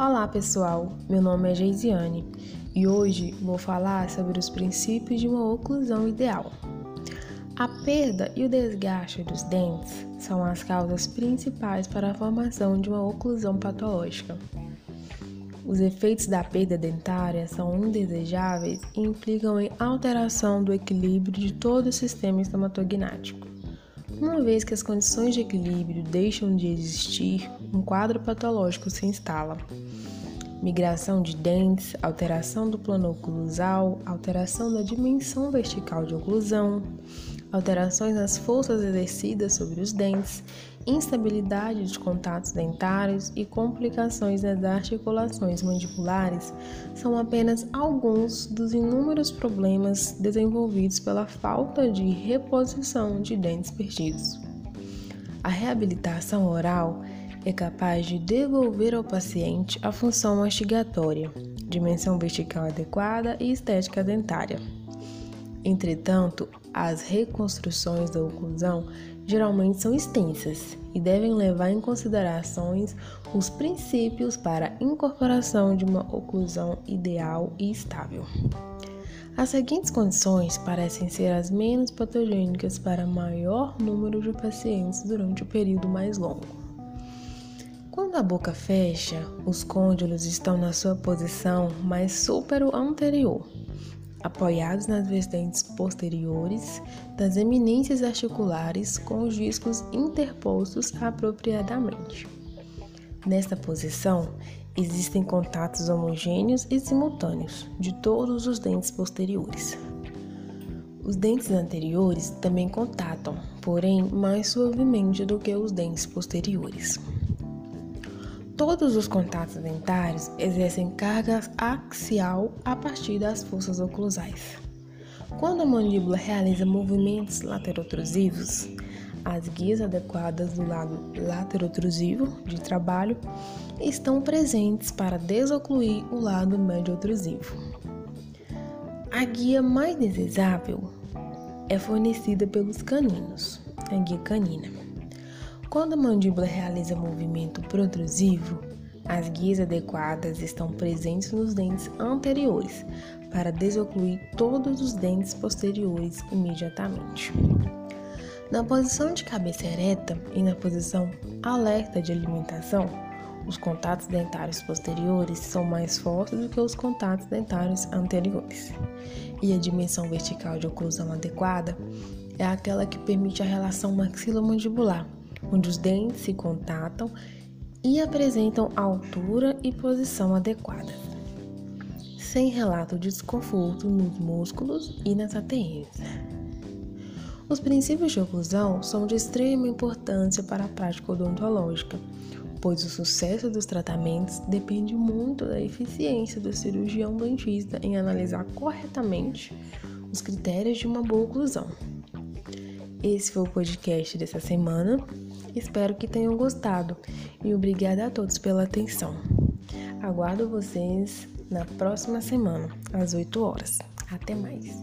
Olá pessoal, meu nome é Geisiane e hoje vou falar sobre os princípios de uma oclusão ideal. A perda e o desgaste dos dentes são as causas principais para a formação de uma oclusão patológica. Os efeitos da perda dentária são indesejáveis e implicam em alteração do equilíbrio de todo o sistema estomatognático. Uma vez que as condições de equilíbrio deixam de existir, um quadro patológico se instala. Migração de dentes, alteração do plano oclusal, alteração da dimensão vertical de oclusão, alterações nas forças exercidas sobre os dentes, instabilidade de contatos dentários e complicações nas articulações mandibulares são apenas alguns dos inúmeros problemas desenvolvidos pela falta de reposição de dentes perdidos. A reabilitação oral é capaz de devolver ao paciente a função mastigatória, dimensão vertical adequada e estética dentária. Entretanto, as reconstruções da oclusão geralmente são extensas e devem levar em considerações os princípios para incorporação de uma oclusão ideal e estável. As seguintes condições parecem ser as menos patogênicas para maior número de pacientes durante o período mais longo. Quando a boca fecha, os côndilos estão na sua posição mais supero-anterior, apoiados nas vertentes posteriores das eminências articulares com os discos interpostos apropriadamente. Nesta posição, existem contatos homogêneos e simultâneos de todos os dentes posteriores. Os dentes anteriores também contatam, porém mais suavemente do que os dentes posteriores. Todos os contatos dentários exercem carga axial a partir das forças oclusais. Quando a mandíbula realiza movimentos laterotrusivos, as guias adequadas do lado laterotrusivo de trabalho estão presentes para desocluir o lado médio-otrusivo. A guia mais desejável é fornecida pelos caninos, a guia canina. Quando a mandíbula realiza movimento protrusivo, as guias adequadas estão presentes nos dentes anteriores para desocluir todos os dentes posteriores imediatamente. Na posição de cabeça ereta e na posição alerta de alimentação, os contatos dentários posteriores são mais fortes do que os contatos dentários anteriores. E a dimensão vertical de oclusão adequada é aquela que permite a relação maxilomandibular onde os dentes se contatam e apresentam altura e posição adequada, sem relato de desconforto nos músculos e nas ATMs. Os princípios de oclusão são de extrema importância para a prática odontológica, pois o sucesso dos tratamentos depende muito da eficiência do cirurgião dentista em analisar corretamente os critérios de uma boa oclusão. Esse foi o podcast dessa semana. Espero que tenham gostado e obrigada a todos pela atenção. Aguardo vocês na próxima semana, às 8 horas. Até mais!